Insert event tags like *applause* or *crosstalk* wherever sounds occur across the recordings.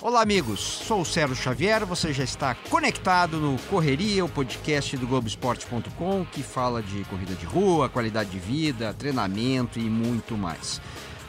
Olá, amigos. Sou o Sérgio Xavier. Você já está conectado no Correria, o podcast do Globoesporte.com, que fala de corrida de rua, qualidade de vida, treinamento e muito mais.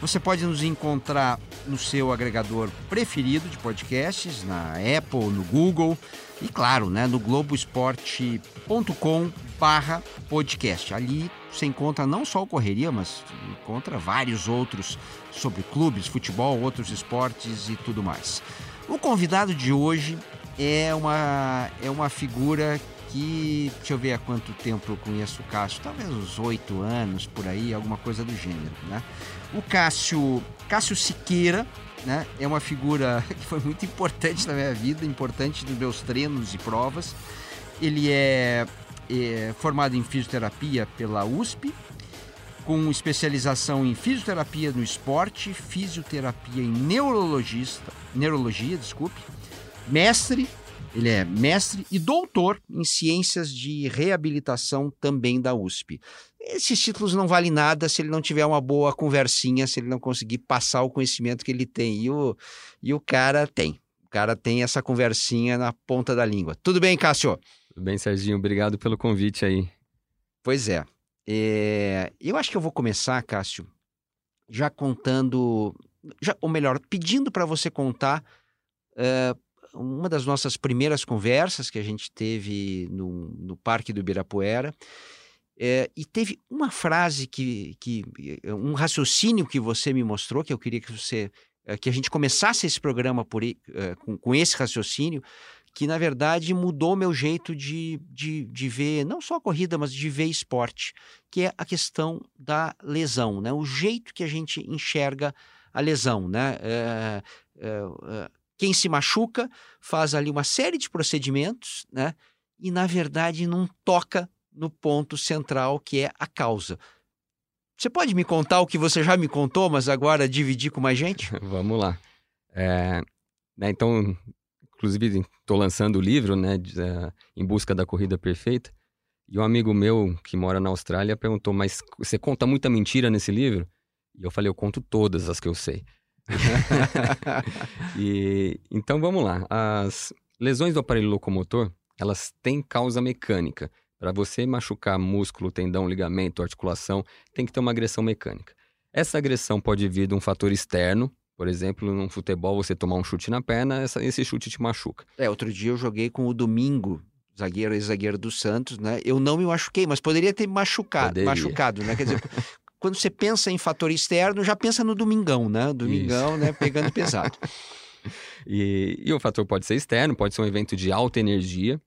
Você pode nos encontrar no seu agregador preferido de podcasts, na Apple, no Google e, claro, né, no globoesporte.com barra podcast. Ali você encontra não só o Correria, mas encontra vários outros sobre clubes, futebol, outros esportes e tudo mais. O convidado de hoje é uma, é uma figura que, deixa eu ver há quanto tempo eu conheço o Cássio, talvez uns oito anos por aí, alguma coisa do gênero, né? O Cássio, Cássio Siqueira, né? É uma figura *laughs* que foi muito importante na minha vida, importante nos meus treinos e provas. Ele é, é formado em fisioterapia pela USP, com especialização em fisioterapia no esporte, fisioterapia em neurologista, neurologia, desculpe, mestre ele é mestre e doutor em ciências de reabilitação também da USP. Esses títulos não valem nada se ele não tiver uma boa conversinha, se ele não conseguir passar o conhecimento que ele tem. E o, e o cara tem. O cara tem essa conversinha na ponta da língua. Tudo bem, Cássio? Tudo bem, Serginho. Obrigado pelo convite aí. Pois é. é eu acho que eu vou começar, Cássio, já contando, já, ou melhor, pedindo para você contar uh, uma das nossas primeiras conversas que a gente teve no, no Parque do Ibirapuera. É, e teve uma frase que, que. um raciocínio que você me mostrou, que eu queria que você. Eh, que a gente começasse esse programa por, uh, com, com esse raciocínio, que na verdade mudou meu jeito de, de, de ver, não só a corrida, mas de ver esporte, que é a questão da lesão, né? o jeito que a gente enxerga a lesão. Né? É, é, quem se machuca faz ali uma série de procedimentos, né? E na verdade não toca no ponto central que é a causa. Você pode me contar o que você já me contou, mas agora dividir com mais gente? *laughs* Vamos lá. É, né, então, inclusive, estou lançando o livro, né, de, uh, Em Busca da Corrida Perfeita. E um amigo meu que mora na Austrália perguntou: Mas você conta muita mentira nesse livro? E eu falei: Eu conto todas as que eu sei. *laughs* e, então vamos lá. As lesões do aparelho locomotor, elas têm causa mecânica. Para você machucar músculo, tendão, ligamento, articulação, tem que ter uma agressão mecânica. Essa agressão pode vir de um fator externo, por exemplo, num futebol você tomar um chute na perna, essa, esse chute te machuca. É, outro dia eu joguei com o Domingo, zagueiro e zagueiro do Santos, né? Eu não me machuquei, mas poderia ter machucado, poderia. machucado, né? Quer dizer, *laughs* quando você pensa em fator externo, já pensa no domingão, né? Domingão, Isso. né? Pegando pesado. *laughs* e, e, o fator pode ser externo, pode ser um evento de alta energia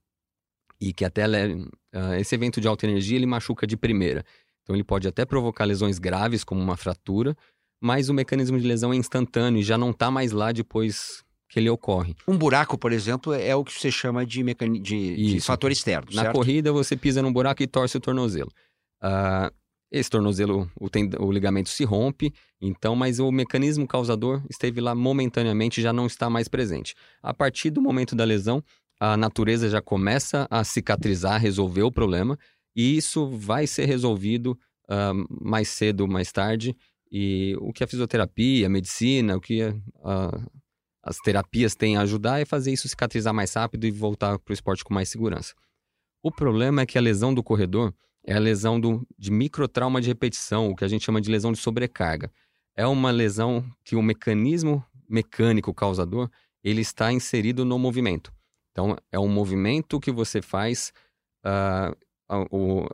e que até uh, esse evento de alta energia ele machuca de primeira. Então ele pode até provocar lesões graves, como uma fratura, mas o mecanismo de lesão é instantâneo e já não está mais lá depois que ele ocorre. Um buraco, por exemplo, é o que você chama de, mecani... de, de fator externo. Na certo? corrida, você pisa num buraco e torce o tornozelo. Uh, esse tornozelo, o, o, ligamento se rompe, então, mas o mecanismo causador esteve lá momentaneamente já não está mais presente. A partir do momento da lesão, a natureza já começa a cicatrizar, resolver o problema, e isso vai ser resolvido uh, mais cedo ou mais tarde. E o que a fisioterapia, a medicina, o que a, a, as terapias têm a ajudar é fazer isso cicatrizar mais rápido e voltar para o esporte com mais segurança. O problema é que a lesão do corredor é a lesão do, de microtrauma de repetição, o que a gente chama de lesão de sobrecarga. É uma lesão que o mecanismo mecânico causador ele está inserido no movimento. Então, é um movimento que você faz, uh, o,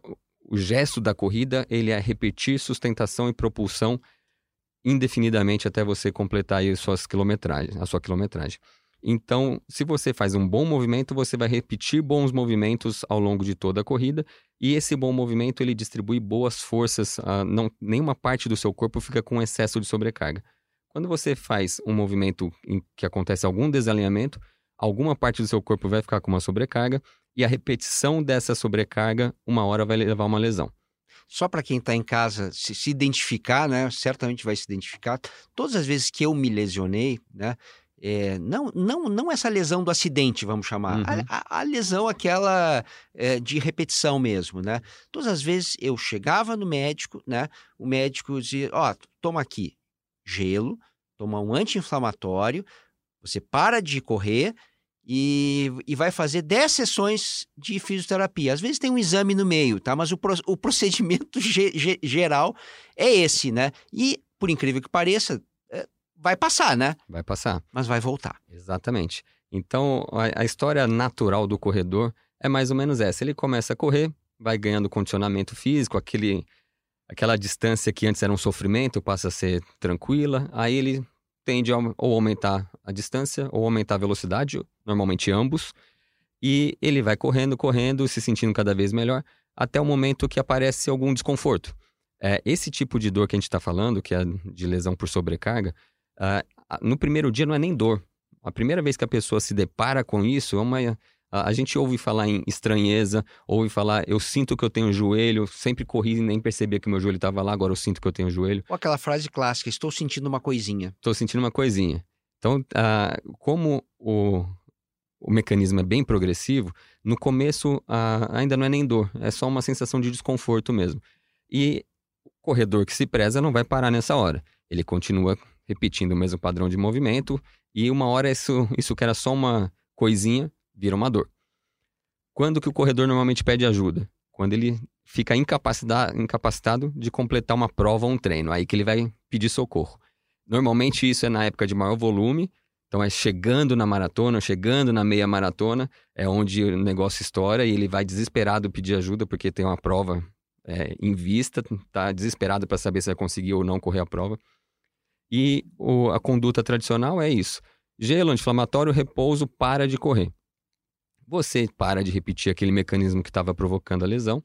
o gesto da corrida ele é repetir sustentação e propulsão indefinidamente até você completar aí suas quilometragens, a sua quilometragem. Então, se você faz um bom movimento, você vai repetir bons movimentos ao longo de toda a corrida, e esse bom movimento ele distribui boas forças, uh, não, nenhuma parte do seu corpo fica com excesso de sobrecarga. Quando você faz um movimento em que acontece algum desalinhamento, alguma parte do seu corpo vai ficar com uma sobrecarga, e a repetição dessa sobrecarga, uma hora vai levar a uma lesão. Só para quem está em casa se, se identificar, né? Certamente vai se identificar. Todas as vezes que eu me lesionei, né? É, não, não, não essa lesão do acidente, vamos chamar, uhum. a, a, a, lesão aquela é, de repetição mesmo, né? Todas as vezes eu chegava no médico, né? O médico dizia, ó, oh, toma aqui gelo, toma um anti-inflamatório, você para de correr e, e vai fazer 10 sessões de fisioterapia. Às vezes tem um exame no meio, tá? Mas o, pro, o procedimento *laughs* ge, ge, geral é esse, né? E, por incrível que pareça, vai passar, né? Vai passar. Mas vai voltar. Exatamente. Então, a, a, história natural do corredor é mais ou menos essa. Ele começa a correr, vai ganhando condicionamento físico, aquele, aquela distância que antes era um sofrimento passa a ser tranquila, aí ele tende a ou aumentar a distância ou aumentar a velocidade, normalmente ambos, e ele vai correndo, correndo, se sentindo cada vez melhor, até o momento que aparece algum desconforto. É, esse tipo de dor que a gente está falando, que é de lesão por sobrecarga, Uh, no primeiro dia não é nem dor. A primeira vez que a pessoa se depara com isso, é uma, a, gente ouve falar em estranheza, ouve falar, eu sinto que eu tenho joelho, sempre corri e nem percebia que meu joelho estava lá, agora eu sinto que eu tenho joelho. Ou aquela frase clássica, estou sentindo uma coisinha. Estou sentindo uma coisinha. Então, uh, como o, o mecanismo é bem progressivo, no começo uh, ainda não é nem dor, é só uma sensação de desconforto mesmo. E o corredor que se preza não vai parar nessa hora. Ele continua repetindo o mesmo padrão de movimento, e uma hora isso, *laughs* isso que era só uma coisinha vira uma dor. Quando que o corredor normalmente pede ajuda? Quando ele fica incapacitado, de completar uma prova ou um treino, aí que ele vai pedir socorro. Normalmente isso é na época de maior volume, então é chegando na maratona, chegando na meia maratona, é onde o negócio estoura e ele vai desesperado pedir ajuda porque tem uma prova é, em vista, tá desesperado para saber se vai conseguir ou não correr a prova. E o, a conduta tradicional é isso: gelo, anti-inflamatório, repouso, para de correr. Você para de repetir aquele mecanismo que estava provocando a lesão,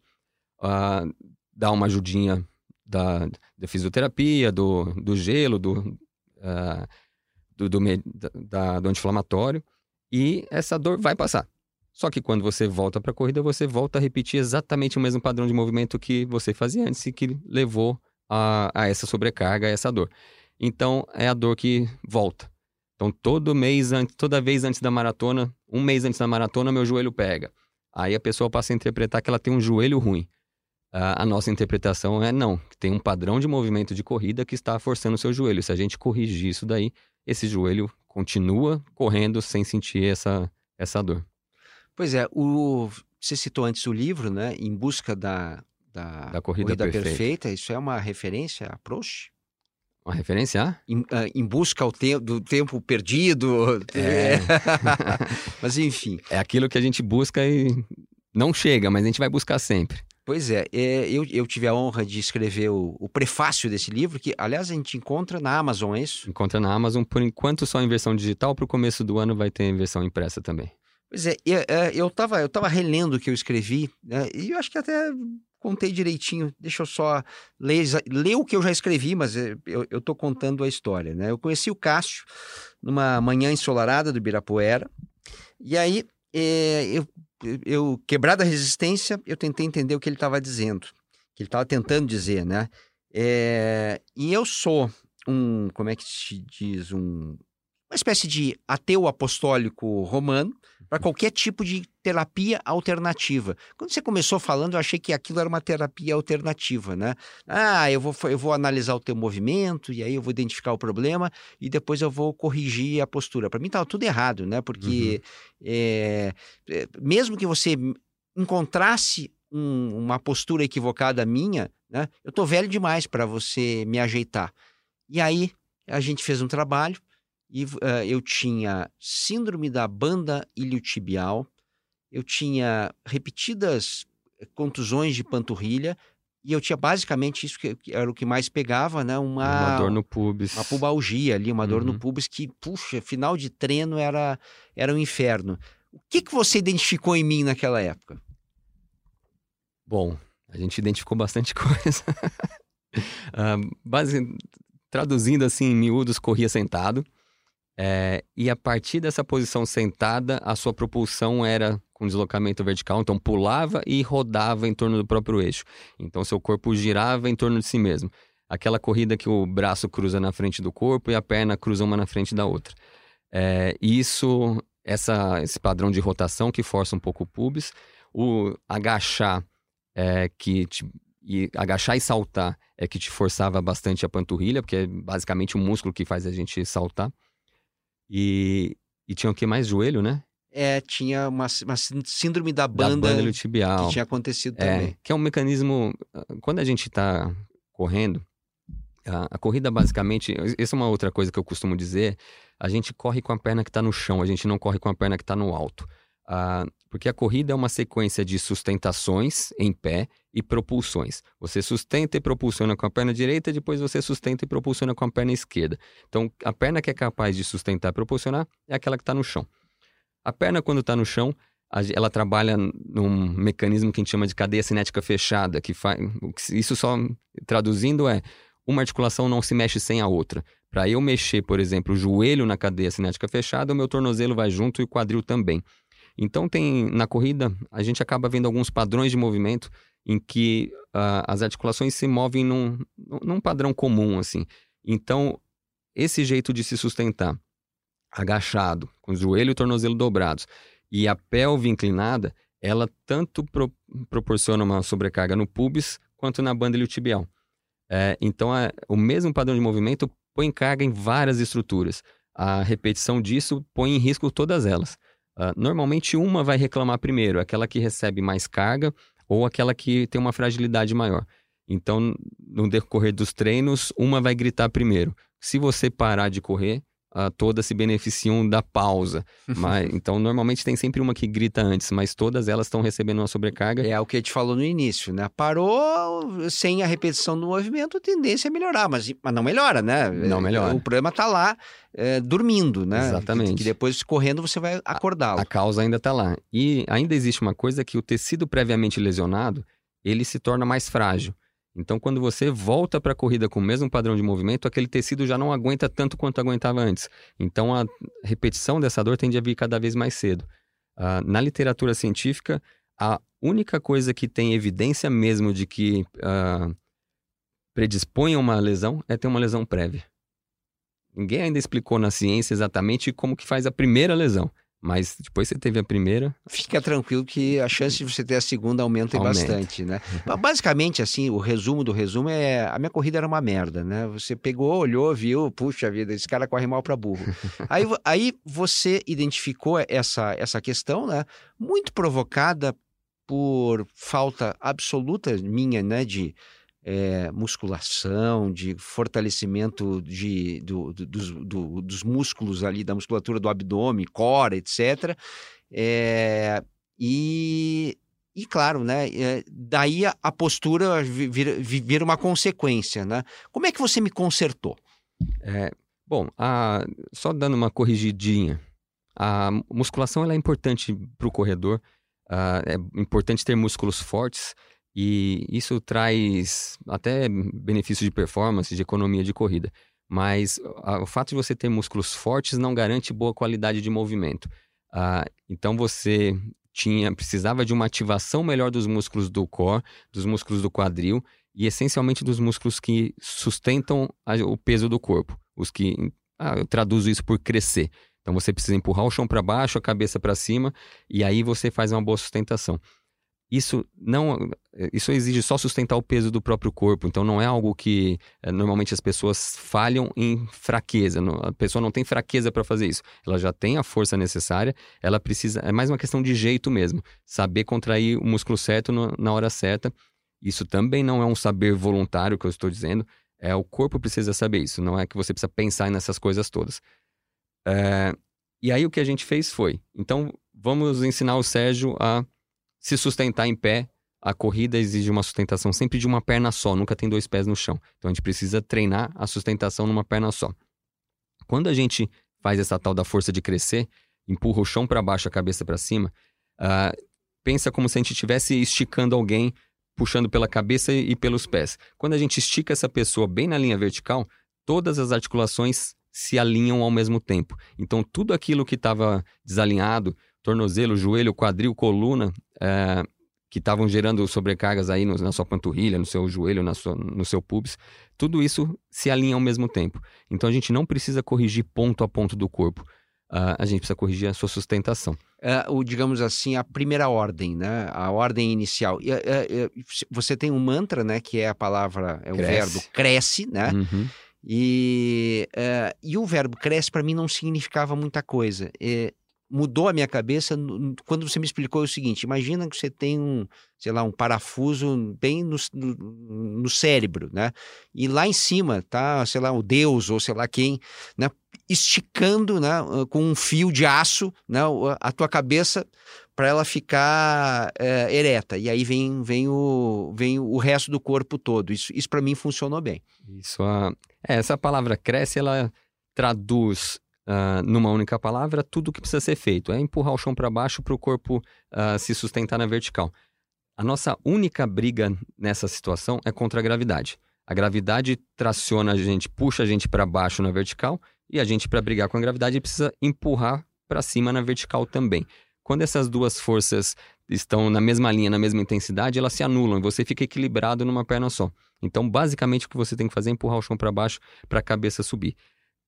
uh, dá uma ajudinha da, da fisioterapia, do, do gelo, do, uh, do, do, da, do anti-inflamatório, e essa dor vai passar. Só que quando você volta para a corrida, você volta a repetir exatamente o mesmo padrão de movimento que você fazia antes e que levou a, a essa sobrecarga, a essa dor. Então é a dor que volta. Então todo mês, toda vez antes da maratona, um mês antes da maratona, meu joelho pega. Aí a pessoa passa a interpretar que ela tem um joelho ruim. a nossa interpretação é não, tem um padrão de movimento de corrida que está forçando o seu joelho. Se a gente corrigir isso daí, esse joelho continua correndo sem sentir essa, essa dor. Pois é, o, você citou antes o livro, né? Em busca da, da, da corrida, corrida perfeita. perfeita. Isso é uma referência a Proust? Uma referência a? Em, uh, em busca te do tempo perdido. É. *laughs* mas enfim. É aquilo que a gente busca e não chega, mas a gente vai buscar sempre. Pois é, é eu, eu tive a honra de escrever o, o, prefácio desse livro, que aliás a gente encontra na Amazon, é isso? Encontra na Amazon, por enquanto só em versão digital, para o começo do ano vai ter em versão impressa também. Pois é, eu, é, eu, tava, eu tava relendo o que eu escrevi, né, e eu acho que até contei direitinho. Deixa eu só ler, ler o que eu já escrevi, mas eh, eu estou contando a história. Né? Eu conheci o Cássio numa manhã ensolarada do Ibirapuera, e aí é, eu, eu, quebrada a resistência, eu tentei entender o que ele estava dizendo, que ele estava tentando dizer, né? É, e eu sou um, como é que se diz, um, uma espécie de ateu apostólico romano, para qualquer tipo de terapia alternativa. Quando você começou falando, eu achei que aquilo era uma terapia alternativa, né? Ah, eu vou, eu vou analisar o teu movimento e aí eu vou identificar o problema e depois eu vou corrigir a postura. Para mim estava tudo errado, né? Porque uhum. é, mesmo que você encontrasse um, uma postura equivocada minha, né? Eu tô velho demais para você me ajeitar. E aí a gente fez um trabalho e uh, eu tinha síndrome da banda iliotibial, eu tinha repetidas contusões de panturrilha e eu tinha basicamente isso que era o que mais pegava, né? Uma, uma dor no pubis. Uma pubalgia ali, uma uhum. dor no uhum. pubis que, puxa, final de treino era, era um inferno. O que, que você identificou em mim naquela época? Bom, a gente identificou bastante *laughs* coisa. uh, base, traduzindo assim em miúdos, corria sentado. É, e a partir dessa posição sentada, a sua propulsão era com deslocamento vertical, então pulava e rodava em torno do próprio eixo. Então seu corpo girava em torno de si mesmo. Aquela corrida que o braço cruza na frente do corpo e a perna cruza uma na frente da outra. É, isso, essa, esse padrão de rotação que força um pouco o pubis, o agachar, é, que te, e agachar e saltar é que te forçava bastante a panturrilha, porque é basicamente o músculo que faz a gente saltar. E, e tinha o que mais? Joelho, né? É, tinha uma, uma síndrome da banda, da banda tibial. que tinha acontecido é, também. Que é um mecanismo. Ah, quando a gente está correndo, a, a, corrida basicamente. Essa é uma outra coisa que eu costumo dizer. A gente corre com a perna que está no chão, a gente não corre com a perna que está no alto. Ah, porque a corrida é uma sequência de sustentações em pé e propulsões. Você sustenta e propulsiona com a perna direita, depois você sustenta e propulsiona com a perna esquerda. Então, a perna que é capaz de sustentar e propulsionar é aquela que está no chão. A perna, quando está no chão, ela trabalha num mecanismo que a gente chama de cadeia cinética fechada, que faz. Isso só traduzindo é uma articulação não se mexe sem a outra. Para eu mexer, por exemplo, o joelho na cadeia cinética fechada, o meu tornozelo vai junto e o quadril também. Então tem na corrida a gente acaba vendo alguns padrões de movimento em que uh, as articulações se movem num, num padrão comum assim. Então esse jeito de se sustentar agachado, com o joelho e o tornozelo dobrados e a pelve inclinada, ela tanto pro, proporciona uma sobrecarga no pubis quanto na banda iliotibial. É, então, o mesmo padrão de movimento põe carga em várias estruturas. A repetição disso põe em risco todas elas. Uh, normalmente, uma vai reclamar primeiro, aquela que recebe mais carga ou aquela que tem uma fragilidade maior. Então, no decorrer dos treinos, uma vai gritar primeiro. Se você parar de correr, uh, todas se beneficiam da pausa. *laughs* mas, então, normalmente tem sempre uma que grita antes, mas todas elas estão recebendo uma sobrecarga. É o que a gente falou no início, né? Parou sem a repetição do movimento, a tendência é melhorar, mas, mas não melhora, né? Não melhora. O problema está lá é, dormindo, né? Exatamente. Que, que, depois, correndo, você vai acordá-lo. A, a causa ainda está lá. E ainda existe uma coisa que o tecido previamente lesionado, ele se torna mais frágil. Então, quando você volta para a corrida com o mesmo padrão de movimento, aquele tecido já não aguenta tanto quanto aguentava antes. Então, a repetição dessa dor tende a vir cada vez mais cedo. Uh, na literatura científica, a única coisa que tem evidência mesmo de que uh, predispõe a uma lesão é ter uma lesão prévia. Ninguém ainda explicou na ciência exatamente como que faz a primeira lesão. Mas depois você teve a primeira. Fica tranquilo que a chance de você ter a segunda aumenta, aumenta. bastante, né? Basicamente, assim, o resumo do resumo é: a minha corrida era uma merda, né? Você pegou, olhou, viu, puxa vida, esse cara corre mal para burro. *laughs* aí, aí você identificou essa, essa questão, né? Muito provocada por falta absoluta minha, né? De é, musculação, de fortalecimento de, do, do, do, dos músculos ali, da musculatura do abdômen, core, etc. É, e, e claro, né, é, daí a, postura vira, vira, uma consequência. Né? Como é que você me consertou? É, bom, a, só dando uma corrigidinha, a musculação ela é importante para o corredor, a, é importante ter músculos fortes, e isso traz até benefício de performance, de economia de corrida. Mas a, o fato de você ter músculos fortes não garante boa qualidade de movimento. Ah, então você tinha precisava de uma ativação melhor dos músculos do core, dos músculos do quadril e essencialmente dos músculos que sustentam a, o peso do corpo, os que ah, eu traduzo isso por crescer. Então você precisa empurrar o chão para baixo, a cabeça para cima e aí você faz uma boa sustentação isso não isso exige só sustentar o peso do próprio corpo então não é algo que é, normalmente as pessoas falham em fraqueza a pessoa não tem fraqueza para fazer isso ela já tem a força necessária ela precisa é mais uma questão de jeito mesmo saber contrair o músculo certo no, na hora certa isso também não é um saber voluntário que eu estou dizendo é o corpo precisa saber isso não é que você precisa pensar nessas coisas todas. É, e aí o que a gente fez foi então vamos ensinar o Sérgio a se sustentar em pé, a corrida exige uma sustentação sempre de uma perna só, nunca tem dois pés no chão. Então a gente precisa treinar a sustentação numa perna só. Quando a gente faz essa tal da força de crescer, empurra o chão para baixo, a cabeça para cima, uh, pensa como se a gente estivesse esticando alguém, puxando pela cabeça e pelos pés. Quando a gente estica essa pessoa bem na linha vertical, todas as articulações se alinham ao mesmo tempo. Então tudo aquilo que estava desalinhado, tornozelo, joelho, quadril, coluna, é, que estavam gerando sobrecargas aí no, na sua panturrilha, no seu joelho, na sua, no seu pubis, tudo isso se alinha ao mesmo tempo. Então a gente não precisa corrigir ponto a ponto do corpo. uh, a gente precisa corrigir a sua sustentação. Uh, o, digamos assim, a primeira ordem, né? A ordem inicial. E, uh, você tem um mantra, né? Que é a palavra, é o cresce. verbo cresce, né? Uhum. E, e o verbo cresce para mim não significava muita coisa. E, mudou a minha cabeça quando você me explicou o seguinte: imagina que você tem um, sei lá, um parafuso bem no, no, no, cérebro, né? E lá em cima tá, sei lá, o Deus ou sei lá quem, né? Esticando, né? Com um fio de aço, né? A tua cabeça para ela ficar é, ereta. E aí vem, vem, o, vem o resto do corpo todo. Isso, isso para mim funcionou bem. Isso, a... é, essa palavra cresce, ela traduz uh, numa única palavra, tudo o que precisa ser feito. É empurrar o chão para baixo para o corpo uh, se sustentar na vertical. A nossa única briga nessa situação é contra a gravidade. A gravidade traciona a gente, puxa a gente para baixo na vertical, e a gente, para brigar com a gravidade, precisa empurrar para cima na vertical também. Quando essas duas forças estão na mesma linha, na mesma intensidade, elas se anulam e você fica equilibrado numa perna só. Então, basicamente, o que você tem que fazer é empurrar o chão para baixo para a cabeça subir.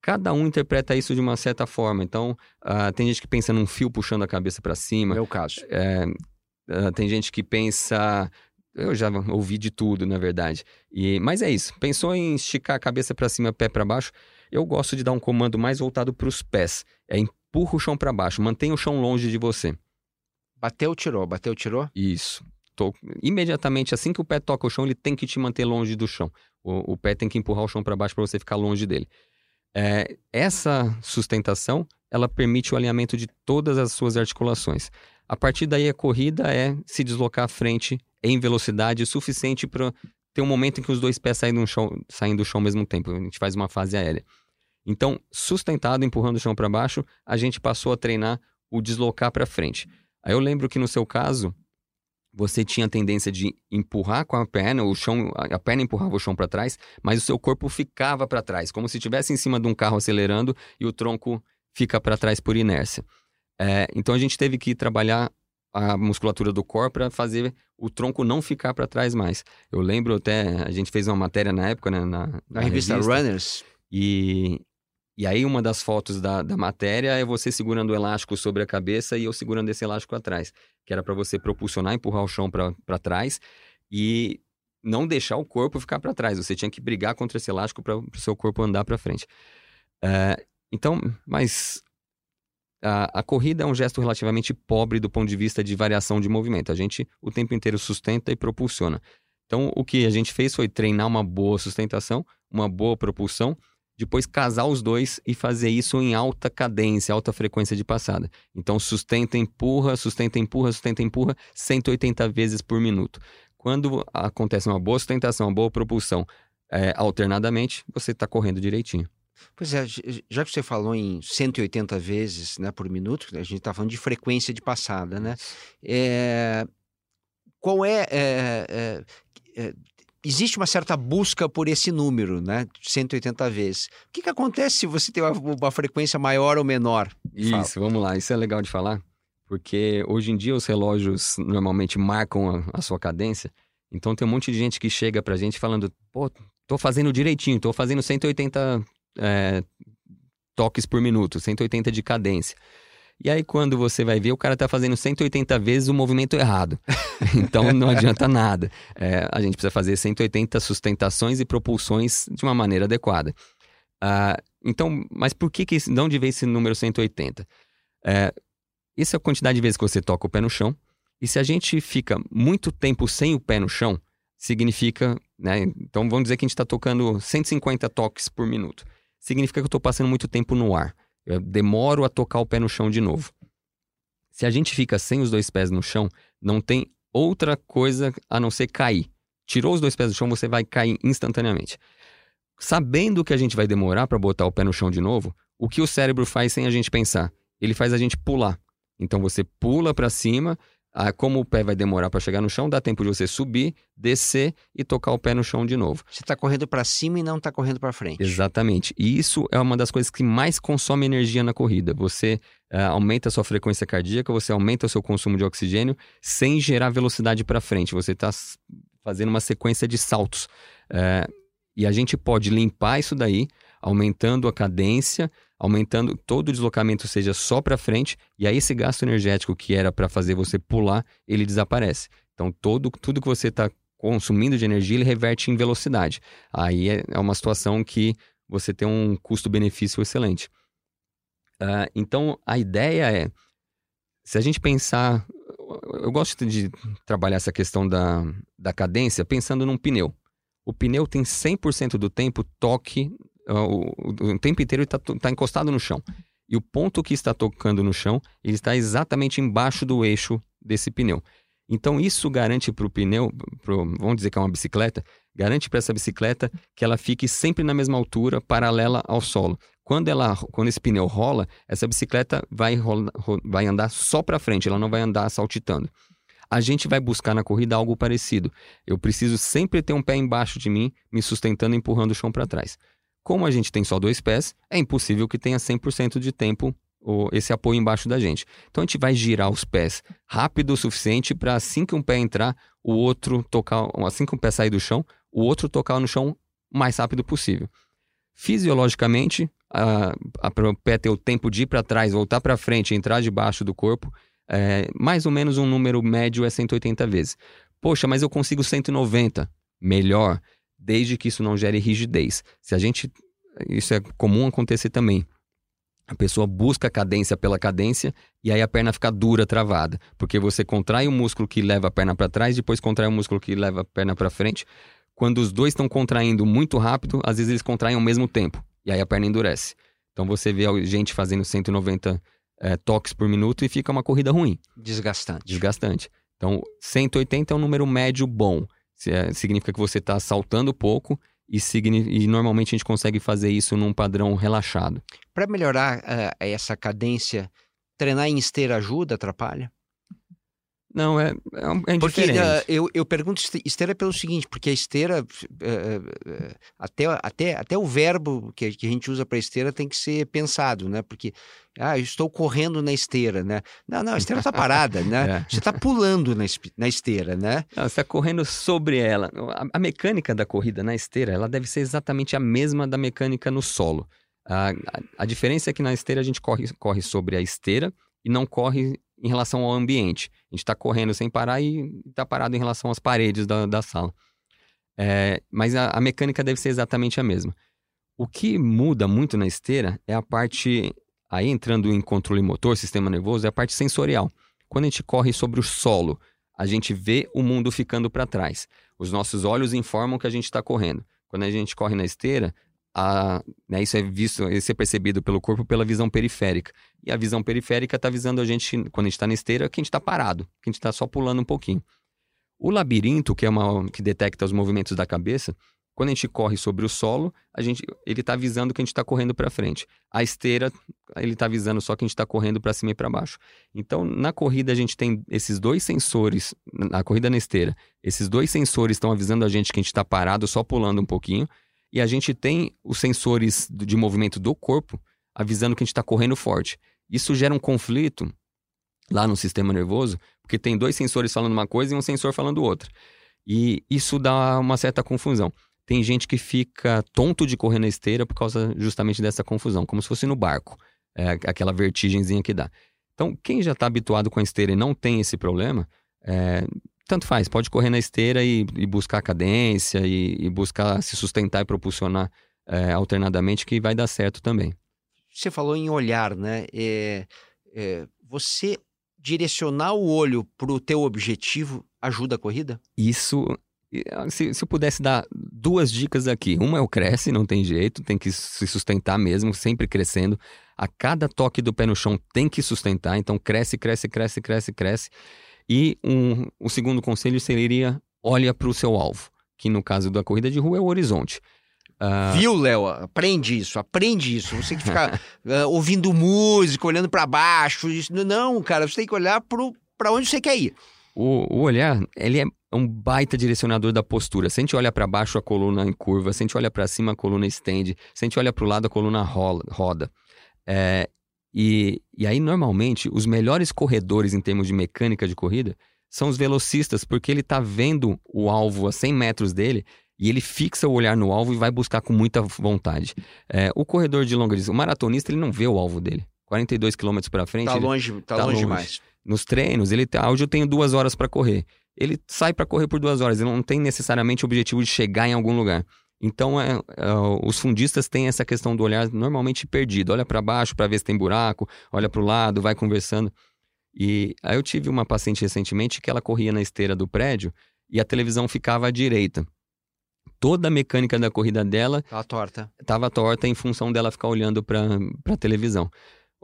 Cada um interpreta isso de uma certa forma. Então, uh, tem gente que pensa num fio puxando a cabeça para cima. É o caso. É, uh, tem gente que pensa. Eu já ouvi de tudo, na verdade. E, mas é isso. Pensou em esticar a cabeça para cima, pé para baixo? Eu gosto de dar um comando mais voltado para os pés. É empurra o chão para baixo, mantenha o chão longe de você. Bateu, tirou, bateu, tirou? Isso. Tô... Imediatamente, assim que o pé toca o chão, ele tem que te manter longe do chão. O, o pé tem que empurrar o chão para baixo para você ficar longe dele. É, essa sustentação, ela permite o alinhamento de todas as suas articulações. A partir daí, a corrida é se deslocar à frente em velocidade suficiente para ter um momento em que os dois pés saem do, chão, saem do chão ao mesmo tempo. A gente faz uma fase aérea. Então, sustentado, empurrando o chão para baixo, a gente passou a treinar o deslocar para frente. Aí eu lembro que no seu caso, você tinha a tendência de empurrar com a perna, o chão, a perna empurrava o chão para trás, mas o seu corpo ficava para trás, como se estivesse em cima de um carro acelerando e o tronco fica para trás por inércia. É, então a gente teve que trabalhar a musculatura do core para fazer o tronco não ficar para trás mais. Eu lembro até, a gente fez uma matéria na época, né, na, na, na revista, revista Runners. E, e aí, uma das fotos da, da matéria é você segurando o elástico sobre a cabeça e eu segurando esse elástico atrás, que era para você propulsionar, empurrar o chão para trás e não deixar o corpo ficar para trás. Você tinha que brigar contra esse elástico para o seu corpo andar para frente. É, então, mas a, a, corrida é um gesto relativamente pobre do ponto de vista de variação de movimento. A gente o tempo inteiro sustenta e propulsiona. Então, o que a gente fez foi treinar uma boa sustentação, uma boa propulsão depois casar os dois e fazer isso em alta cadência, alta frequência de passada. Então sustenta, empurra, sustenta, empurra, sustenta, empurra 180 vezes por minuto. Quando acontece uma boa sustentação, uma boa propulsão é, alternadamente, você está correndo direitinho. Pois é, já que você falou em 180 vezes né, por minuto, a gente está falando de frequência de passada, né? É, qual é, é, é, é existe uma certa busca por esse número, né? 180 vezes. O que, que acontece se você tem uma, uma frequência maior ou menor? Isso, Fala. vamos lá. Isso é legal de falar, porque hoje em dia os relógios normalmente marcam a, a sua cadência. Então tem um monte de gente que chega pra gente falando, pô, tô fazendo direitinho, tô fazendo 180 é, toques por minuto, 180 de cadência. E aí, quando você vai ver, o cara tá fazendo 180 vezes o movimento errado. *laughs* então, não adianta nada. É, a gente precisa fazer 180 sustentações e propulsões de uma maneira adequada. Uh, então, mas por que, que de veio esse número 180? É, essa é a quantidade de vezes que você toca o pé no chão. E se a gente fica muito tempo sem o pé no chão, significa, né? Então vamos dizer que a gente está tocando 150 toques por minuto. Significa que eu estou passando muito tempo no ar. Eu demoro a tocar o pé no chão de novo. Se a gente fica sem os dois pés no chão, não tem outra coisa a não ser cair. Tirou os dois pés do chão, você vai cair instantaneamente. Sabendo que a gente vai demorar para botar o pé no chão de novo, o que o cérebro faz sem a gente pensar? Ele faz a gente pular. Então você pula para cima, ah, como o pé vai demorar para chegar no chão, dá tempo de você subir, descer e tocar o pé no chão de novo. Você está correndo para cima e não está correndo para frente. Exatamente. E isso é uma das coisas que mais consome energia na corrida. Você ah, aumenta a sua frequência cardíaca, você aumenta o seu consumo de oxigênio sem gerar velocidade para frente. Você está fazendo uma sequência de saltos. Eh, e a gente pode limpar isso daí, aumentando a cadência, aumentando todo o deslocamento seja só para frente, e aí esse gasto energético que era para fazer você pular, ele desaparece. Então todo, tudo que você está consumindo de energia, ele reverte em velocidade. Aí é, é uma situação que você tem um custo-benefício excelente. Uh, então a ideia é, se a gente pensar, eu gosto de trabalhar essa questão da, da cadência pensando num pneu. O pneu tem 100% do tempo toque o, o tempo inteiro está tá encostado no chão. E o ponto que está tocando no chão, ele está exatamente embaixo do eixo desse pneu. Então isso garante para o pneu, pro, vamos dizer que é uma bicicleta, garante para essa bicicleta que ela fique sempre na mesma altura, paralela ao solo. Quando ela, quando esse pneu rola, essa bicicleta vai, rola, vai andar só para frente, ela não vai andar saltitando. A gente vai buscar na corrida algo parecido. Eu preciso sempre ter um pé embaixo de mim, me sustentando, empurrando o chão para trás. Como a gente tem só dois pés, é impossível que tenha 100% de tempo esse apoio embaixo da gente. Então a gente vai girar os pés rápido o suficiente para assim que um pé entrar, o outro tocar, assim que um pé sair do chão, o outro tocar no chão o mais rápido possível. Fisiologicamente, para o pé ter o tempo de ir para trás, voltar para frente, entrar debaixo do corpo, é, mais ou menos um número médio é 180 vezes. Poxa, mas eu consigo 190. Melhor desde que isso não gere rigidez. Se a gente. Isso é comum acontecer também. A pessoa busca a cadência pela cadência e aí a perna fica dura, travada. Porque você contrai o músculo que leva a perna para trás, depois contrai o músculo que leva a perna para frente. Quando os dois estão contraindo muito rápido, às vezes eles contraem ao mesmo tempo. E aí a perna endurece. Então você vê gente fazendo 190 é, toques por minuto e fica uma corrida ruim. Desgastante. Desgastante. Então, 180 é um número médio bom. É, significa que você está saltando pouco e, e, normalmente a gente consegue fazer isso num padrão relaxado. Para melhorar uh, essa cadência, treinar em esteira ajuda, atrapalha? Não, é, é, é Porque uh, eu, eu pergunto esteira pelo seguinte, porque a esteira, uh, uh, até, até, até o verbo que, que a gente usa para esteira tem que ser pensado, né? Porque, ah, eu estou correndo na esteira, né? Não, não, a esteira está parada, né? *laughs* É. Você está pulando na, na esteira, né? Não, você está correndo sobre ela. A, a, mecânica da corrida na esteira, ela deve ser exatamente a mesma da mecânica no solo. A, a, a diferença é que na esteira a gente corre, corre sobre a esteira e não corre em relação ao ambiente. A gente está correndo sem parar e está parado em relação às paredes da, da sala. É, mas a, a, mecânica deve ser exatamente a mesma. O que muda muito na esteira é a parte, aí entrando em controle motor, sistema nervoso, é a parte sensorial. Quando a gente corre sobre o solo, a gente vê o mundo ficando para trás. Os nossos olhos informam que a gente está correndo. Quando a gente corre na esteira, a, né, isso é visto, isso é percebido pelo corpo pela visão periférica. E a visão periférica está avisando a gente, quando a gente está na esteira, que a gente está parado, que a gente está só pulando um pouquinho. O labirinto, que é uma que detecta os movimentos da cabeça, quando a gente corre sobre o solo, a gente, ele está avisando que a gente está correndo para frente. A esteira, ele está avisando só que a gente está correndo para cima e para baixo. Então, na corrida, a gente tem esses dois sensores, na corrida na esteira, esses dois sensores estão avisando a gente que a gente está parado, só pulando um pouquinho. E a gente tem os sensores de movimento do corpo avisando que a gente está correndo forte. Isso gera um conflito lá no sistema nervoso, porque tem dois sensores falando uma coisa e um sensor falando outra. E isso dá uma certa confusão. Tem gente que fica tonto de correr na esteira por causa justamente dessa confusão, como se fosse no barco, é, aquela vertigenzinha que dá. Então, quem já está habituado com a esteira e não tem esse problema, é, tanto faz, pode correr na esteira e, e buscar cadência e, e, buscar se sustentar e propulsionar é, alternadamente, que vai dar certo também. Você falou em olhar, né? É, é, você direcionar o olho para o teu objetivo ajuda a corrida? Isso, ah, se, se eu pudesse dar duas dicas aqui. Uma é o cresce, não tem jeito, tem que se sustentar mesmo, sempre crescendo. A cada toque do pé no chão tem que sustentar, então cresce, cresce, cresce, cresce, cresce. E um, o segundo conselho seria: olha para o seu alvo, que no caso da corrida de rua é o horizonte. Uh... Viu, Léo? Aprende isso, aprende isso. Você tem que ficar uh, *laughs* ouvindo música, olhando para baixo. Isso... Não, cara, você tem que olhar para onde você quer ir. O, o, olhar, ele é um baita direcionador da postura. Se a gente olha para baixo, a coluna em curva. Se a gente olha para cima, a coluna estende. Se a gente olha para o lado, a coluna rola, roda. É, e, e aí, normalmente, os melhores corredores em termos de mecânica de corrida são os velocistas, porque ele está vendo o alvo a 100 metros dele e ele fixa o olhar no alvo e vai buscar com muita vontade. É, o corredor de longa distância, o maratonista, ele não vê o alvo dele. 42 km para frente. Tá longe, tá, tá longe, longe demais. Nos treinos, ele tá, hoje eu tenho duas horas para correr. Ele sai para correr por duas horas, ele não tem necessariamente o objetivo de chegar em algum lugar. Então, é, é, os fundistas têm essa questão do olhar normalmente perdido. Olha para baixo para ver se tem buraco, olha para o lado, vai conversando. E aí eu tive uma paciente recentemente que ela corria na esteira do prédio e a televisão ficava à direita toda a mecânica da corrida dela estava torta. Tava torta em função dela ficar olhando para a televisão.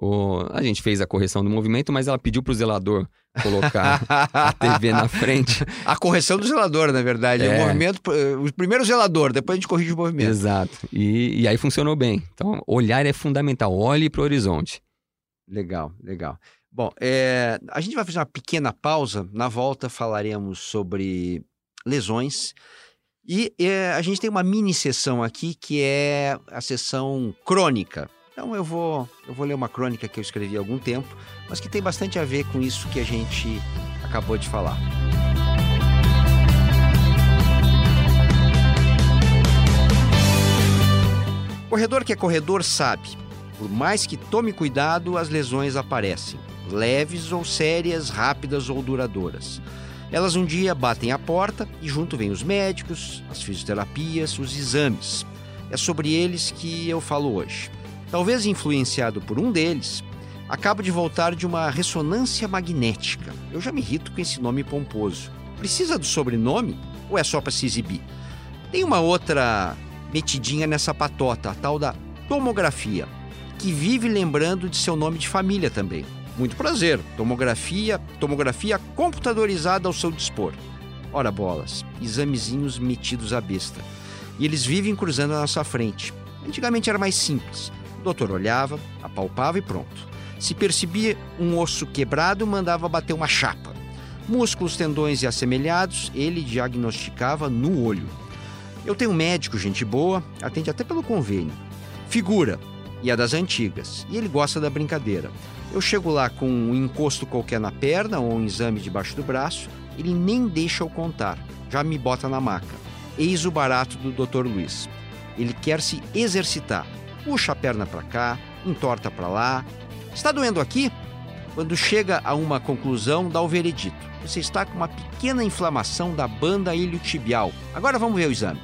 O, a gente fez a correção do movimento, mas ela pediu para o zelador colocar a TV na frente. *laughs* A correção do zelador, na verdade. É. O movimento, o primeiro zelador, depois a gente corrige o movimento. Exato. E, e aí funcionou bem. Então, olhar é fundamental. Olhe para o horizonte. Legal, legal. Bom, é, a gente vai fazer uma pequena pausa. Na volta falaremos sobre lesões e é, a gente tem uma mini sessão aqui que é a sessão crônica. Então eu vou, eu vou ler uma crônica que eu escrevi há algum tempo, mas que tem bastante a ver com isso que a gente acabou de falar. Corredor que é corredor sabe, por mais que tome cuidado, as lesões aparecem, leves ou sérias, rápidas ou duradouras. Elas um dia batem a porta e junto vêm os médicos, as fisioterapias, os exames. É sobre eles que eu falo hoje. Talvez influenciado por um deles, acabo de voltar de uma ressonância magnética. Eu já me irrito com esse nome pomposo. Precisa do sobrenome ou é só para se exibir? Tem uma outra metidinha nessa patota, a tal da tomografia, que vive lembrando de seu nome de família também. Muito prazer. Tomografia, tomografia computadorizada ao seu dispor. Ora bolas, examezinhos metidos à besta. E eles vivem cruzando a nossa frente. Antigamente era mais simples. O doutor olhava, apalpava e pronto. Se percebia um osso quebrado, mandava bater uma chapa. Músculos, tendões e assemelhados, ele diagnosticava no olho. Eu tenho um médico, gente boa, atende até pelo convênio. Figura, e é das antigas, e ele gosta da brincadeira. Eu chego lá com um encosto qualquer na perna ou um exame debaixo do braço, ele nem deixa eu contar, já me bota na maca. Eis o barato do Dr. Luiz. Ele quer se exercitar. Puxa a perna para cá, entorta para lá. Está doendo aqui? Quando chega a uma conclusão, dá o veredito. Você está com uma pequena inflamação da banda iliotibial. Agora vamos ver o exame.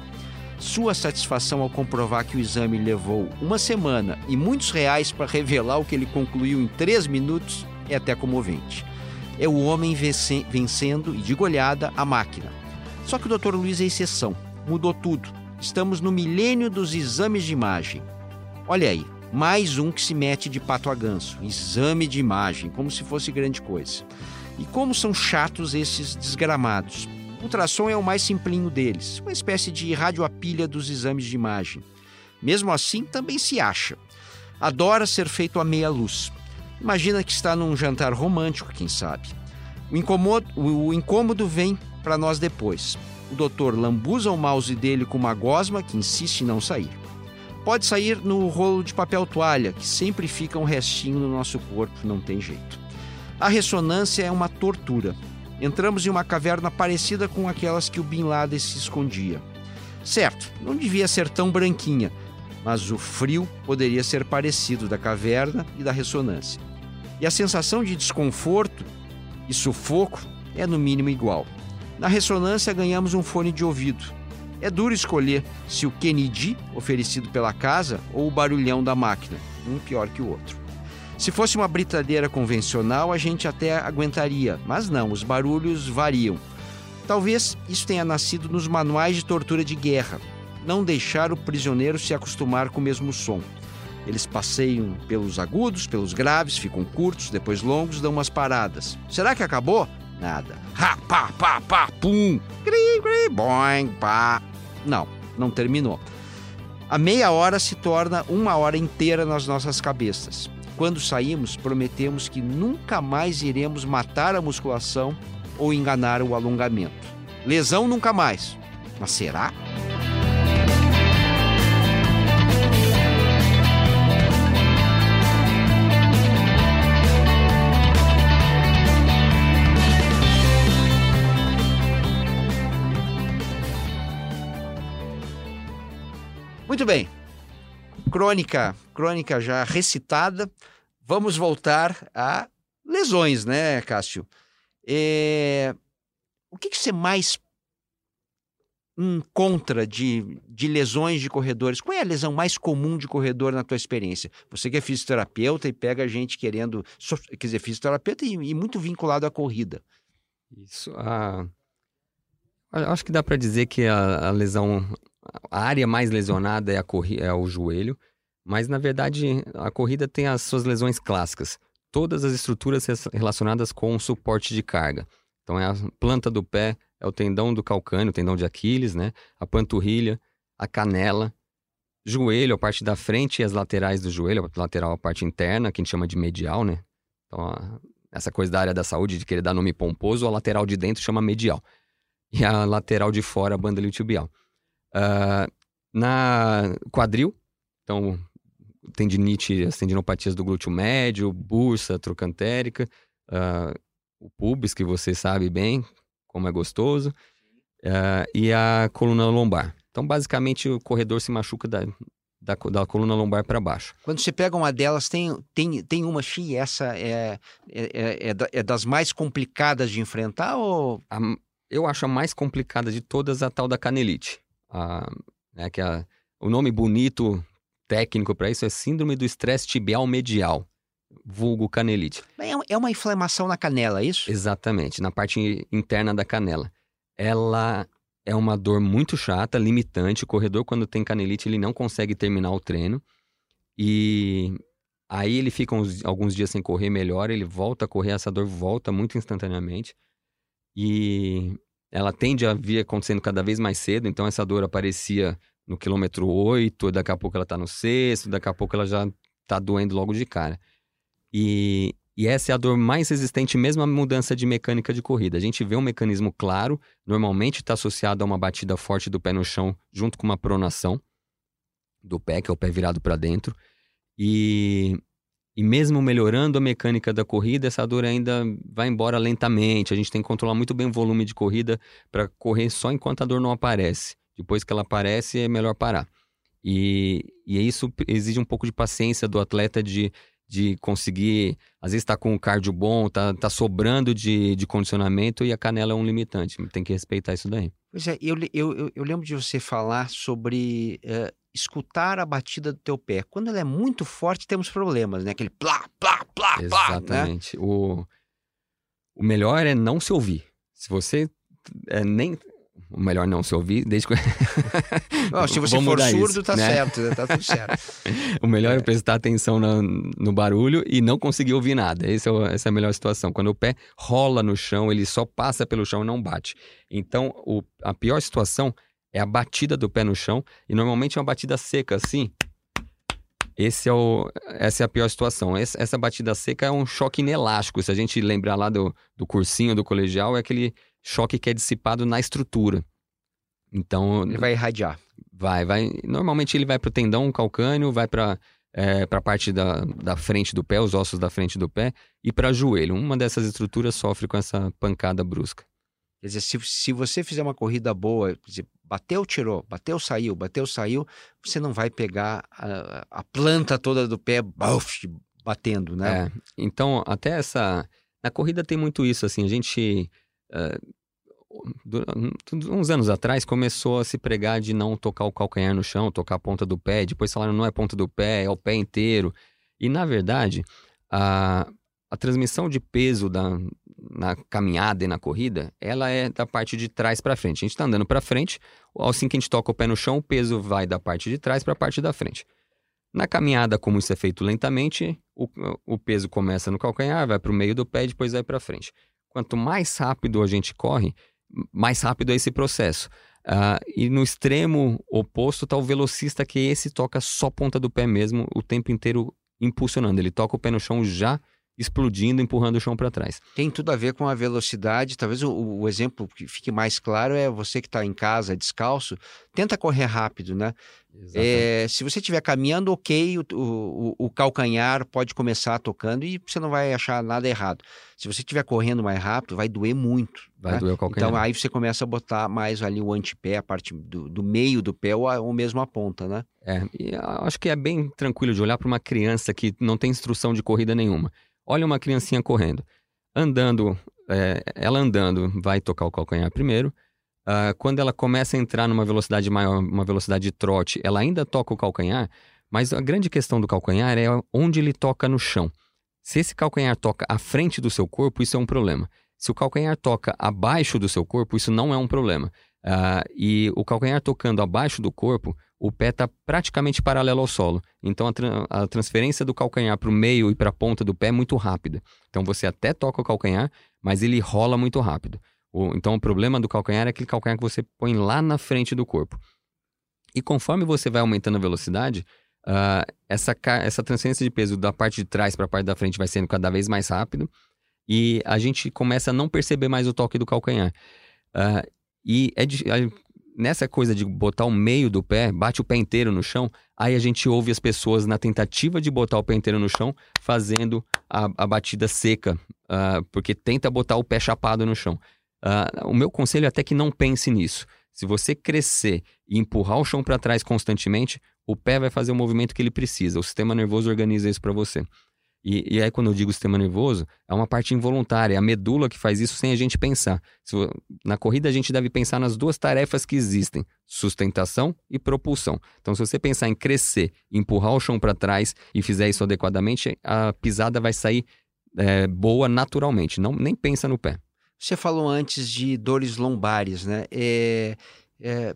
Sua satisfação ao comprovar que o exame levou uma semana e muitos reais para revelar o que ele concluiu em três minutos é até comovente. É o homem vencendo, e de golhada, a máquina. Só que o Dr. Luiz é exceção. Mudou tudo. Estamos no milênio dos exames de imagem. Olha aí, mais um que se mete de pato a ganso. Exame de imagem, como se fosse grande coisa. E como são chatos esses desgramados. Ultrassom é o mais simplinho deles, uma espécie de radioapilha dos exames de imagem. Mesmo assim, também se acha. Adora ser feito à meia luz. Imagina que está num jantar romântico, quem sabe. O incômodo, o incômodo vem para nós depois. O doutor lambuza o mouse dele com uma gosma que insiste em não sair. Pode sair no rolo de papel toalha, que sempre fica um restinho no nosso corpo, não tem jeito. A ressonância é uma tortura. Entramos em uma caverna parecida com aquelas que o Bin Laden se escondia. Certo, não devia ser tão branquinha, mas o frio poderia ser parecido da caverna e da ressonância. E a sensação de desconforto e sufoco é no mínimo igual. Na ressonância ganhamos um fone de ouvido. É duro escolher se o Kennedy, oferecido pela casa, ou o barulhão da máquina, um pior que o outro. Se fosse uma britadeira convencional, a gente até aguentaria, mas não, os barulhos variam. Talvez isso tenha nascido nos manuais de tortura de guerra. Não deixar o prisioneiro se acostumar com o mesmo som. Eles passeiam pelos agudos, pelos graves, ficam curtos, depois longos, dão umas paradas. Será que acabou? Nada. Ha, pá, pá, pá, pum. Gri, gri, boing, pá. Não, não terminou. A meia hora se torna uma hora inteira nas nossas cabeças. Quando saímos, prometemos que nunca mais iremos matar a musculação ou enganar o alongamento. Lesão nunca mais. Mas será? Muito bem. Crônica, crônica já recitada. Vamos voltar a lesões, né, Cássio? É... O que, que você mais encontra de, de lesões de corredores? Qual é a lesão mais comum de corredor na tua experiência? Você que é fisioterapeuta e pega gente querendo, quer dizer, fisioterapeuta e, e muito vinculado à corrida. Isso, a... acho que dá para dizer que a, a, lesão, a área mais lesionada é, a é o joelho, mas na verdade a corrida tem as suas lesões clássicas. Todas as estruturas relacionadas com o suporte de carga. Então é a planta do pé, é o tendão do calcâneo, o tendão de Aquiles, né? A panturrilha, a canela, joelho, a parte da frente e as laterais do joelho, a lateral, a parte interna, que a gente chama de medial, né? Então, a, essa coisa da área da saúde de querer dar nome pomposo, a lateral de dentro chama medial. E a lateral de fora, a banda iliotibial. Uh, na quadril, então, tendinite, as tendinopatias do glúteo médio, bursa, trocantérica, uh, o pubis, que você sabe bem, como é gostoso, uh, e a coluna lombar. Então, basicamente, o corredor se machuca da, da, da coluna lombar para baixo. Quando você pega uma delas, tem, tem, tem uma Xi, essa é, é, é, é, das mais complicadas de enfrentar ou... A, eu acho a mais complicada de todas a tal da canelite. A, é que a, o nome bonito técnico para isso é síndrome do estresse tibial medial vulgo canelite. É, é uma inflamação na canela, é isso? Exatamente, na parte interna da canela. Ela é uma dor muito chata, limitante. O corredor, quando tem canelite, ele não consegue terminar o treino. E aí ele fica uns, alguns dias sem correr, melhor, ele volta a correr, essa dor volta muito instantaneamente. E ela tende a vir acontecendo cada vez mais cedo, então essa dor aparecia no quilômetro 8, daqui a pouco ela tá no sexto, daqui a pouco ela já tá doendo logo de cara. E, e essa é a dor mais resistente mesmo à mudança de mecânica de corrida. A gente vê um mecanismo claro, normalmente está associado a uma batida forte do pé no chão, junto com uma pronação do pé, que é o pé virado para dentro. E, e mesmo melhorando a mecânica da corrida, essa dor ainda vai embora lentamente. A gente tem que controlar muito bem o volume de corrida para correr só enquanto a dor não aparece. Depois que ela aparece, é melhor parar. E, e isso exige um pouco de paciência do atleta de de conseguir, às vezes está com o cardio bom, tá, tá sobrando de, de condicionamento e a canela é um limitante. Tem que respeitar isso daí. Pois é, eu, eu, eu lembro de você falar sobre uh, escutar a batida do teu pé. Quando ela é muito forte, temos problemas, né? Aquele plá, plá, plá, plá. Né? Exatamente. Né? O, o melhor é não se ouvir. Se você é, nem o melhor não se ouvir, desde que... *laughs* se você for surdo, isso, tá né? certo, né? tá tudo certo. *laughs* o melhor é. é prestar atenção no, no, barulho e não conseguir ouvir nada. Esse é o, essa é a melhor situação. Quando o pé rola no chão, ele só passa pelo chão e não bate. Então, o, a pior situação é a batida do pé no chão, e normalmente é uma batida seca, assim. Esse é o, essa é a pior situação. Essa, essa batida seca é um choque inelástico. Se a gente lembrar lá do, do cursinho do colegial, é aquele choque que é dissipado na estrutura. Então. Ele vai irradiar. Vai, vai. Normalmente ele vai para o tendão calcâneo, vai para é, a parte da, da frente do pé, os ossos da frente do pé, e para joelho. Uma dessas estruturas sofre com essa pancada brusca. Quer dizer, se, se você fizer uma corrida boa, bateu, tirou, bateu, saiu, bateu, saiu, você não vai pegar a, a planta toda do pé batendo, né? É, então, até essa. Na corrida tem muito isso, assim, a gente uh, uns anos atrás começou a se pregar de não tocar o calcanhar no chão, tocar a ponta do pé. Depois falaram não é ponta do pé, é o pé inteiro. E na verdade, a, a transmissão de peso da, na caminhada e na corrida, ela é da parte de trás para frente. A gente está andando para frente, assim que a gente toca o pé no chão, o peso vai da parte de trás para a parte da frente. Na caminhada, como isso é feito lentamente, o, o peso começa no calcanhar, vai para o meio do pé e depois vai para frente. Quanto mais rápido a gente corre, mais rápido é esse processo. Uh, e no extremo oposto está o velocista, que esse toca só ponta do pé mesmo, o tempo inteiro impulsionando. Ele toca o pé no chão já explodindo, empurrando o chão para trás. Tem tudo a ver com a velocidade. Talvez o, o exemplo que fique mais claro é você que está em casa descalço, tenta correr rápido, né? É, se você estiver caminhando, ok, o, o, o, calcanhar pode começar tocando e você não vai achar nada errado. Se você estiver correndo mais rápido, vai doer muito. Vai né? doer o calcanhar. Então aí você começa a botar mais ali o antepé, a parte do, do meio do pé ou, a, ou mesmo a ponta, né? É, e acho que é bem tranquilo de olhar para uma criança que não tem instrução de corrida nenhuma. Olha uma criancinha correndo. Andando, é, ela andando vai tocar o calcanhar primeiro. Uh, quando ela começa a entrar numa velocidade maior, uma velocidade de trote, ela ainda toca o calcanhar, mas a grande questão do calcanhar é onde ele toca no chão. Se esse calcanhar toca à frente do seu corpo, isso é um problema. Se o calcanhar toca abaixo do seu corpo, isso não é um problema. Uh, e o calcanhar tocando abaixo do corpo, o pé está praticamente paralelo ao solo. Então a, tra a transferência do calcanhar para o meio e para a ponta do pé é muito rápida. Então você até toca o calcanhar, mas ele rola muito rápido. O, então o problema do calcanhar é aquele calcanhar que você põe lá na frente do corpo. E conforme você vai aumentando a velocidade, uh, essa, essa transferência de peso da parte de trás para a parte da frente vai sendo cada vez mais rápido e a gente começa a não perceber mais o toque do calcanhar. Uh, e é nessa coisa de botar o meio do pé, bate o pé inteiro no chão, aí a gente ouve as pessoas na tentativa de botar o pé inteiro no chão, fazendo a, a batida seca, uh, porque tenta botar o pé chapado no chão. Uh, o meu conselho é até que não pense nisso. Se você crescer e empurrar o chão para trás constantemente, o pé vai fazer o movimento que ele precisa. O sistema nervoso organiza isso para você. E, e, aí, quando eu digo sistema nervoso, é uma parte involuntária, é a medula que faz isso sem a gente pensar. Se, na corrida, a gente deve pensar nas duas tarefas que existem: sustentação e propulsão. Então, se você pensar em crescer, empurrar o chão para trás e fizer isso adequadamente, a pisada vai sair é, boa naturalmente. Não, nem pensa no pé. Você falou antes de dores lombares, né? É, é,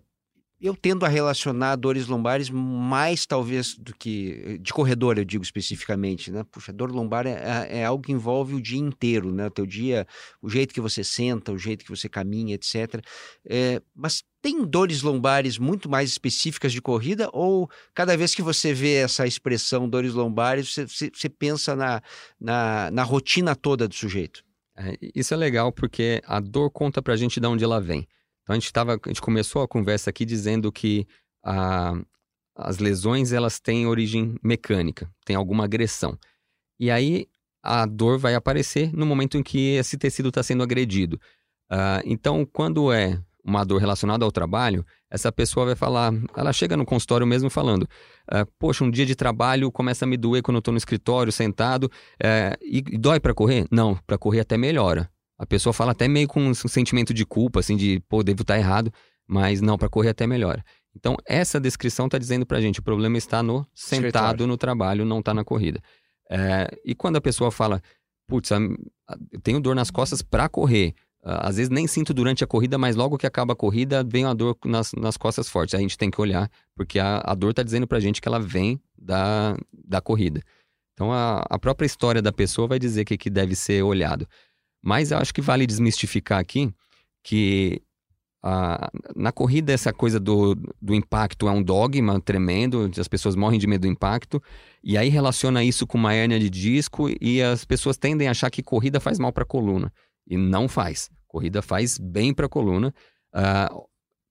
eu tendo a relacionar dores lombares mais talvez do que de corredor, eu digo especificamente, né? Puxa, dor lombar é, é, é, algo que envolve o dia inteiro, né? O teu dia, o jeito que você senta, o jeito que você caminha, etc. É, mas tem dores lombares muito mais específicas de corrida ou cada vez que você vê essa expressão dores lombares, você, você, você pensa na, na, na rotina toda do sujeito? É, isso é legal porque a dor conta pra gente de onde ela vem. Então a gente, tava, a gente começou a conversa aqui dizendo que a, as lesões elas têm origem mecânica, tem alguma agressão. E aí a dor vai aparecer no momento em que esse tecido está sendo agredido. Uh, então, quando é uma dor relacionada ao trabalho, essa pessoa vai falar, ela chega no consultório mesmo falando, uh, poxa, um dia de trabalho começa a me doer quando eu estou no escritório sentado, uh, e, e dói para correr? Não, para correr até melhora. A pessoa fala até meio com um sentimento de culpa, assim, de, pô, devo estar errado, mas não, para correr até melhor. Então, essa descrição está dizendo para a gente, o problema está no sentado no trabalho, não está na corrida. É, e quando a pessoa fala, putz, eu tenho dor nas costas para correr, às vezes nem sinto durante a corrida, mas logo que acaba a corrida, vem a dor nas, nas costas fortes. Aí a gente tem que olhar, porque a, a dor está dizendo para a gente que ela vem da, da corrida. Então, a, a própria história da pessoa vai dizer que, que deve ser olhado. Mas eu acho que vale desmistificar aqui que a, na corrida essa coisa do, do impacto é um dogma tremendo, as pessoas morrem de medo do impacto, e aí relaciona isso com uma hérnia de disco e as pessoas tendem a achar que corrida faz mal para a coluna. E não faz. Corrida faz bem para a coluna, uh,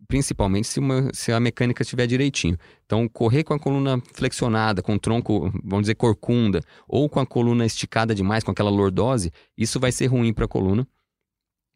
principalmente se, uma, se a mecânica estiver direitinho. Então, correr com a coluna flexionada, com o tronco, vamos dizer, corcunda, ou com a coluna esticada demais, com aquela lordose, isso vai ser ruim para a coluna.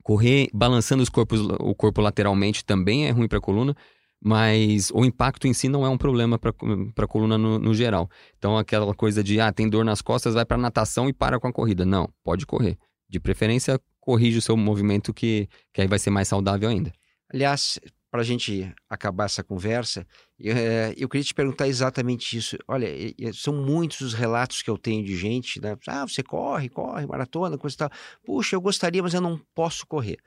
Correr balançando os corpos, o corpo lateralmente também é ruim para a coluna, mas o impacto em si não é um problema para a coluna no, no, geral. Então, aquela coisa de, ah, tem dor nas costas, vai para natação e para com a corrida. Não, pode correr. De preferência, corrige o seu movimento, que, que aí vai ser mais saudável ainda. Aliás, para a gente acabar essa conversa, eu, é, eu, queria te perguntar exatamente isso. Olha, são muitos os relatos que eu tenho de gente, né? Ah, você corre, corre, maratona, coisa e tal. Puxa, eu gostaria, mas eu não posso correr.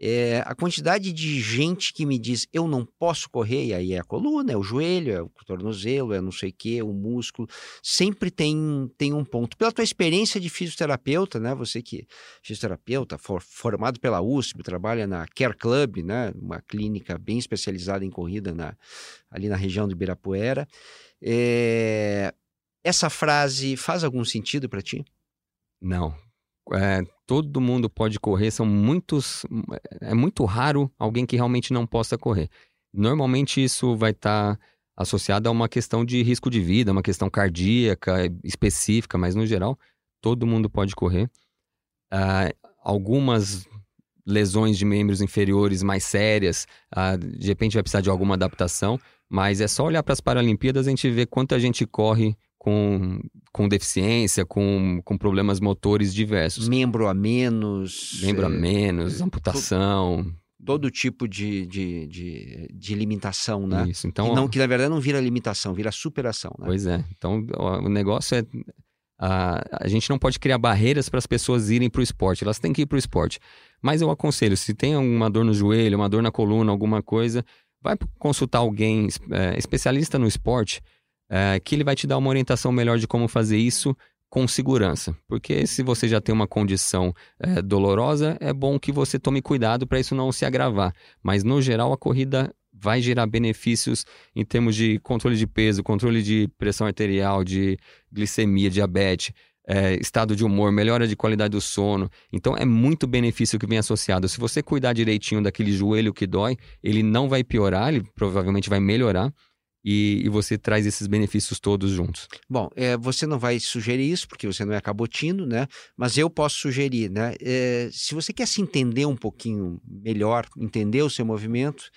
É, a quantidade de gente que me diz eu não posso correr, e aí é a coluna, é o joelho, é o tornozelo, é não sei o que, o músculo, sempre tem, tem um ponto. Pela tua experiência de fisioterapeuta, né? Você que é fisioterapeuta, for, formado pela USP, trabalha na Care Club, né? Uma clínica bem especializada em corrida na, ali na região do Ibirapuera. É, essa frase faz algum sentido para ti? Não. É, todo mundo pode correr, são muitos. É muito raro alguém que realmente não possa correr. Normalmente isso vai estar tá associado a uma questão de risco de vida, uma questão cardíaca específica, mas no geral, todo mundo pode correr. Uh, algumas lesões de membros inferiores mais sérias, uh, de repente vai precisar de alguma adaptação, mas é só olhar para as Paralimpíadas e a gente vê quanta gente corre com, com deficiência, com, com problemas motores diversos. Membro a menos. Membro a é, menos, é, amputação. Todo tipo de, de, de, de limitação, né? Isso, então... Que, não, que na verdade não vira limitação, vira superação, né? Pois é. Então o negócio é... A, a gente não pode criar barreiras para as pessoas irem para o esporte, elas têm que ir para o esporte. Mas eu aconselho, se tem alguma dor no joelho, uma dor na coluna, alguma coisa, vai consultar alguém é, especialista no esporte, é, que ele vai te dar uma orientação melhor de como fazer isso com segurança. Porque se você já tem uma condição é, dolorosa, é bom que você tome cuidado para isso não se agravar. Mas no geral, a corrida vai gerar benefícios em termos de controle de peso, controle de pressão arterial, de glicemia, diabetes. É, estado de humor, melhora de qualidade do sono. Então é muito benefício que vem associado. Se você cuidar direitinho daquele joelho que dói, ele não vai piorar, ele provavelmente vai melhorar e, e, você traz esses benefícios todos juntos. Bom, é, você não vai sugerir isso, porque você não é cabotino, né? Mas eu posso sugerir, né? É, se você quer se entender um pouquinho melhor, entender o seu movimento,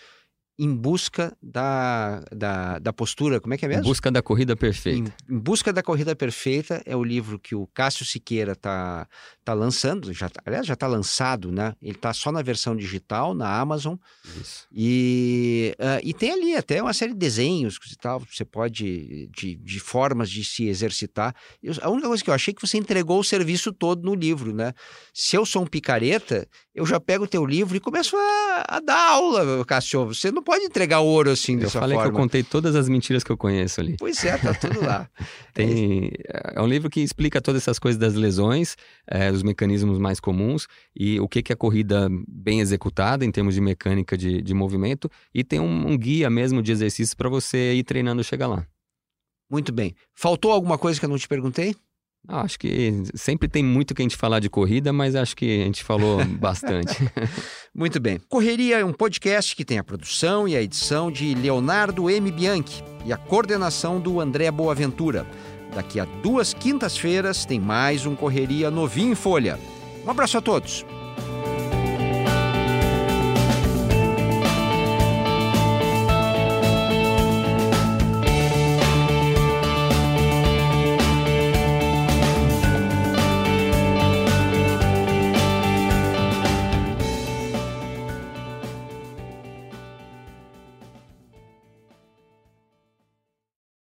em busca da, da, da, postura, como é que é mesmo? Em busca da corrida perfeita. Em, em busca da corrida perfeita é o livro que o Cássio Siqueira está tá lançando, já, tá, aliás, já está lançado, né? Ele está só na versão digital, na Amazon. Isso. E, uh, e tem ali até uma série de desenhos e tal, você pode, de, de formas de se exercitar. Eu, a única coisa que eu achei é que você entregou o serviço todo no livro, né? Se eu sou um picareta, eu já pego o teu livro e começo a, a dar aula, Cássio. Você não pode entregar ouro assim dessa forma. Eu falei que eu contei todas as mentiras que eu conheço ali. Pois é, tá tudo lá. *laughs* Tem, é um livro que explica todas essas coisas das lesões, é, os mecanismos mais comuns e o que, que é corrida bem executada em termos de mecânica de, de movimento e tem um, um guia mesmo de exercícios para você ir treinando chegar lá. Muito bem. Faltou alguma coisa que eu não te perguntei? Ah, acho que sempre tem muito que a gente falar de corrida, mas acho que a gente falou *laughs* bastante. *laughs* muito bem. Correria é um podcast que tem a produção e a edição de Leonardo M. Bianchi e a coordenação do André Boaventura. Daqui a duas quintas-feiras tem mais um Correria novinho em folha. Um abraço a todos.